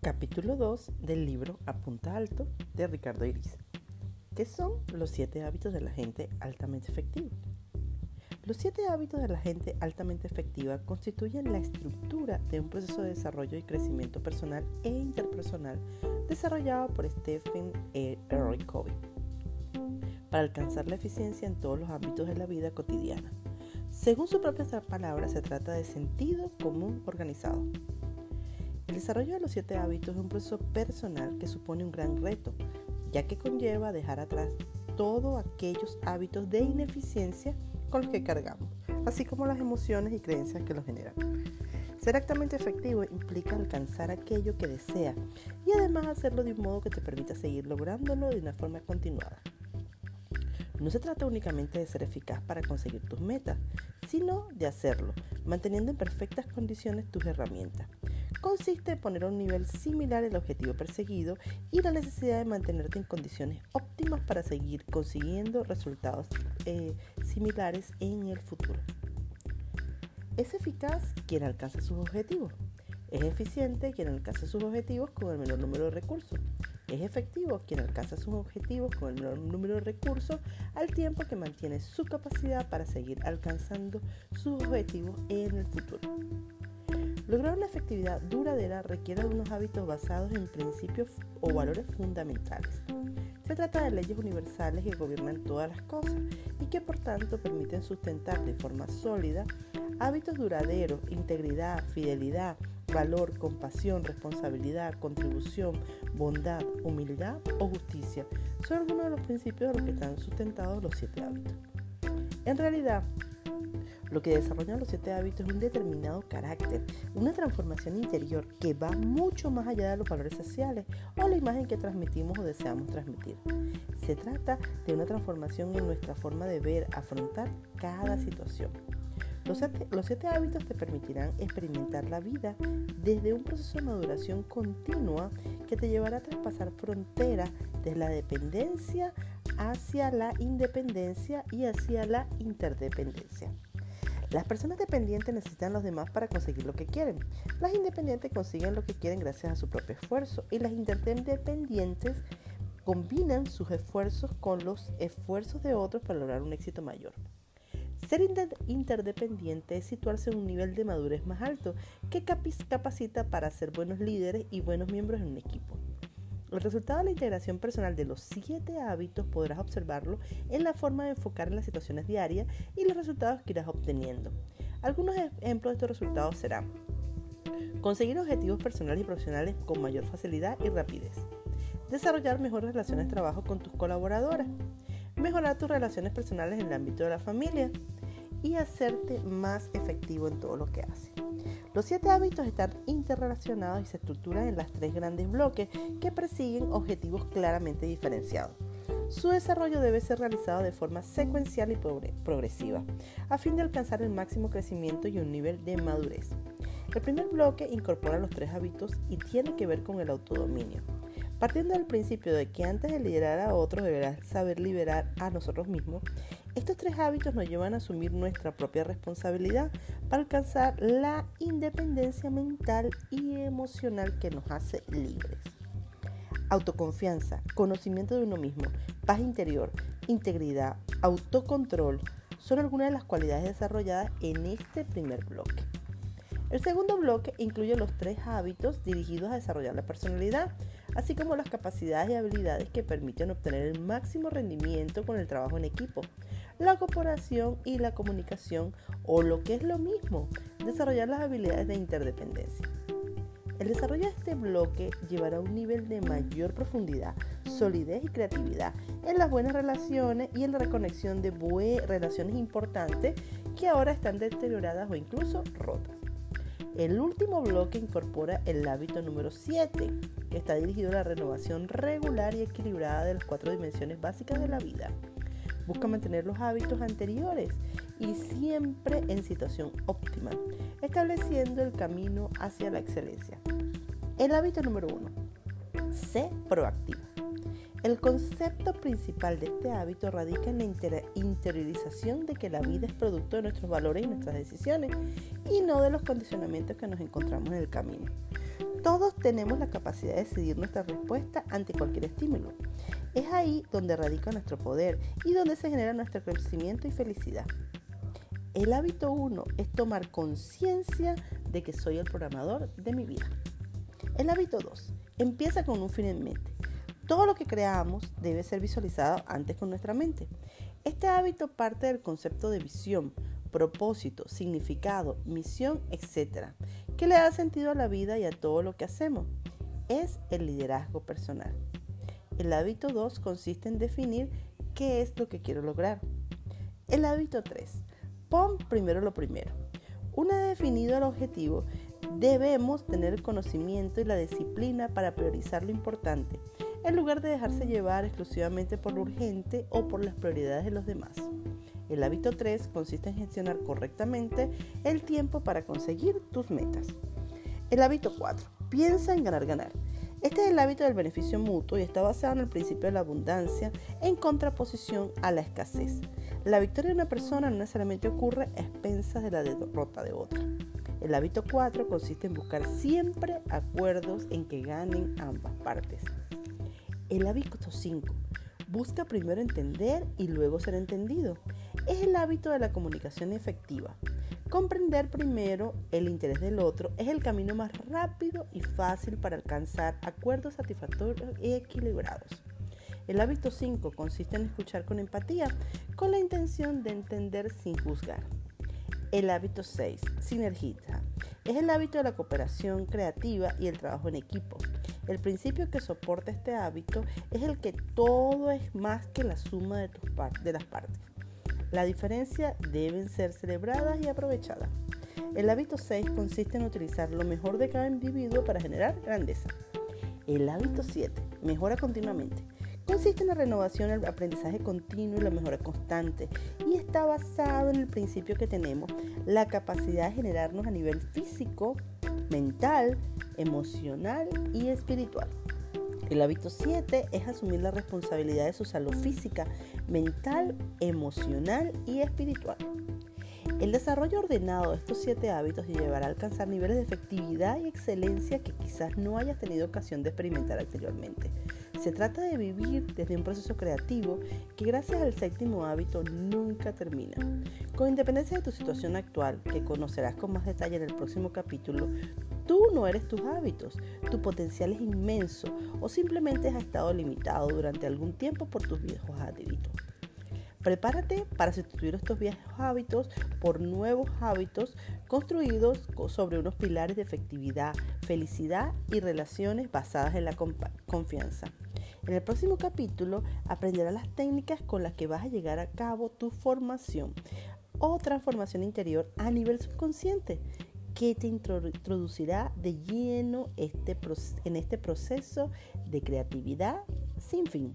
Capítulo 2 del libro A Punta Alto de Ricardo Iris. ¿Qué son los siete hábitos de la gente altamente efectiva? Los siete hábitos de la gente altamente efectiva constituyen la estructura de un proceso de desarrollo y crecimiento personal e interpersonal desarrollado por Stephen E. R. Covey para alcanzar la eficiencia en todos los ámbitos de la vida cotidiana. Según su propia palabra, se trata de sentido común organizado. El desarrollo de los siete hábitos es un proceso personal que supone un gran reto, ya que conlleva dejar atrás todos aquellos hábitos de ineficiencia con los que cargamos, así como las emociones y creencias que los generan. Ser actamente efectivo implica alcanzar aquello que desea y además hacerlo de un modo que te permita seguir lográndolo de una forma continuada. No se trata únicamente de ser eficaz para conseguir tus metas, sino de hacerlo, manteniendo en perfectas condiciones tus herramientas. Consiste en poner a un nivel similar el objetivo perseguido y la necesidad de mantenerte en condiciones óptimas para seguir consiguiendo resultados eh, similares en el futuro. Es eficaz quien alcanza sus objetivos. Es eficiente quien alcanza sus objetivos con el menor número de recursos. Es efectivo quien alcanza sus objetivos con el menor número de recursos al tiempo que mantiene su capacidad para seguir alcanzando sus objetivos en el futuro. Lograr una efectividad duradera requiere de unos hábitos basados en principios o valores fundamentales. Se trata de leyes universales que gobiernan todas las cosas y que por tanto permiten sustentar de forma sólida hábitos duraderos, integridad, fidelidad, valor, compasión, responsabilidad, contribución, bondad, humildad o justicia. Son algunos de los principios de los que están sustentados los siete hábitos. En realidad, lo que desarrollan los siete hábitos es un determinado carácter, una transformación interior que va mucho más allá de los valores sociales o la imagen que transmitimos o deseamos transmitir. Se trata de una transformación en nuestra forma de ver, afrontar cada situación. Los siete, hábitos te permitirán experimentar la vida desde un proceso de maduración continua que te llevará a traspasar fronteras desde la dependencia hacia la independencia y hacia la interdependencia. Las personas dependientes necesitan a los demás para conseguir lo que quieren. Las independientes consiguen lo que quieren gracias a su propio esfuerzo y las interdependientes combinan sus esfuerzos con los esfuerzos de otros para lograr un éxito mayor. Ser interdependiente es situarse en un nivel de madurez más alto que capacita para ser buenos líderes y buenos miembros en un equipo. El resultado de la integración personal de los siete hábitos podrás observarlo en la forma de enfocar en las situaciones diarias y los resultados que irás obteniendo. Algunos ejemplos de estos resultados serán conseguir objetivos personales y profesionales con mayor facilidad y rapidez, desarrollar mejores relaciones de trabajo con tus colaboradores, mejorar tus relaciones personales en el ámbito de la familia y hacerte más efectivo en todo lo que haces. Los siete hábitos están interrelacionados y se estructuran en las tres grandes bloques que persiguen objetivos claramente diferenciados. Su desarrollo debe ser realizado de forma secuencial y progresiva, a fin de alcanzar el máximo crecimiento y un nivel de madurez. El primer bloque incorpora los tres hábitos y tiene que ver con el autodominio. Partiendo del principio de que antes de liderar a otros deberás saber liberar a nosotros mismos, estos tres hábitos nos llevan a asumir nuestra propia responsabilidad para alcanzar la independencia mental y emocional que nos hace libres. Autoconfianza, conocimiento de uno mismo, paz interior, integridad, autocontrol son algunas de las cualidades desarrolladas en este primer bloque. El segundo bloque incluye los tres hábitos dirigidos a desarrollar la personalidad, así como las capacidades y habilidades que permiten obtener el máximo rendimiento con el trabajo en equipo, la cooperación y la comunicación, o lo que es lo mismo, desarrollar las habilidades de interdependencia. El desarrollo de este bloque llevará a un nivel de mayor profundidad, solidez y creatividad en las buenas relaciones y en la reconexión de relaciones importantes que ahora están deterioradas o incluso rotas. El último bloque incorpora el hábito número 7, que está dirigido a la renovación regular y equilibrada de las cuatro dimensiones básicas de la vida. Busca mantener los hábitos anteriores y siempre en situación óptima, estableciendo el camino hacia la excelencia. El hábito número 1. Sé proactivo. El concepto principal de este hábito radica en la interiorización de que la vida es producto de nuestros valores y nuestras decisiones y no de los condicionamientos que nos encontramos en el camino. Todos tenemos la capacidad de decidir nuestra respuesta ante cualquier estímulo. Es ahí donde radica nuestro poder y donde se genera nuestro crecimiento y felicidad. El hábito 1 es tomar conciencia de que soy el programador de mi vida. El hábito 2 empieza con un fin en mente. Todo lo que creamos debe ser visualizado antes con nuestra mente. Este hábito parte del concepto de visión, propósito, significado, misión, etc., que le da sentido a la vida y a todo lo que hacemos. Es el liderazgo personal. El hábito 2 consiste en definir qué es lo que quiero lograr. El hábito 3. Pon primero lo primero. Una vez definido el objetivo, debemos tener el conocimiento y la disciplina para priorizar lo importante, en lugar de dejarse llevar exclusivamente por lo urgente o por las prioridades de los demás. El hábito 3 consiste en gestionar correctamente el tiempo para conseguir tus metas. El hábito 4. Piensa en ganar, ganar. Este es el hábito del beneficio mutuo y está basado en el principio de la abundancia en contraposición a la escasez. La victoria de una persona no necesariamente ocurre a expensas de la derrota de otra. El hábito 4 consiste en buscar siempre acuerdos en que ganen ambas partes. El hábito 5 busca primero entender y luego ser entendido es el hábito de la comunicación efectiva. Comprender primero el interés del otro es el camino más rápido y fácil para alcanzar acuerdos satisfactorios y equilibrados. El hábito 5 consiste en escuchar con empatía, con la intención de entender sin juzgar. El hábito 6, sinergiza, es el hábito de la cooperación creativa y el trabajo en equipo. El principio que soporta este hábito es el que todo es más que la suma de, las partes. La diferencia deben ser celebradas y aprovechadas. El hábito 6 consiste en utilizar lo mejor de cada individuo para generar grandeza. El hábito 7, mejora continuamente. Consiste en la renovación, el aprendizaje continuo y la mejora constante y está basado en el principio que tenemos, la capacidad de generarnos a nivel físico, mental, emocional y espiritual. El hábito 7 es asumir la responsabilidad de su salud física, mental, emocional y espiritual. El desarrollo ordenado de estos siete hábitos te llevará a alcanzar niveles de efectividad y excelencia que quizás no hayas tenido ocasión de experimentar anteriormente. Se trata de vivir desde un proceso creativo que gracias al séptimo hábito nunca termina. Con independencia de tu situación actual, que conocerás con más detalle en el próximo capítulo, Tú no eres tus hábitos, tu potencial es inmenso o simplemente has estado limitado durante algún tiempo por tus viejos hábitos. Prepárate para sustituir estos viejos hábitos por nuevos hábitos construidos sobre unos pilares de efectividad, felicidad y relaciones basadas en la confianza. En el próximo capítulo aprenderás las técnicas con las que vas a llegar a cabo tu formación o transformación interior a nivel subconsciente que te introducirá de lleno este, en este proceso de creatividad sin fin.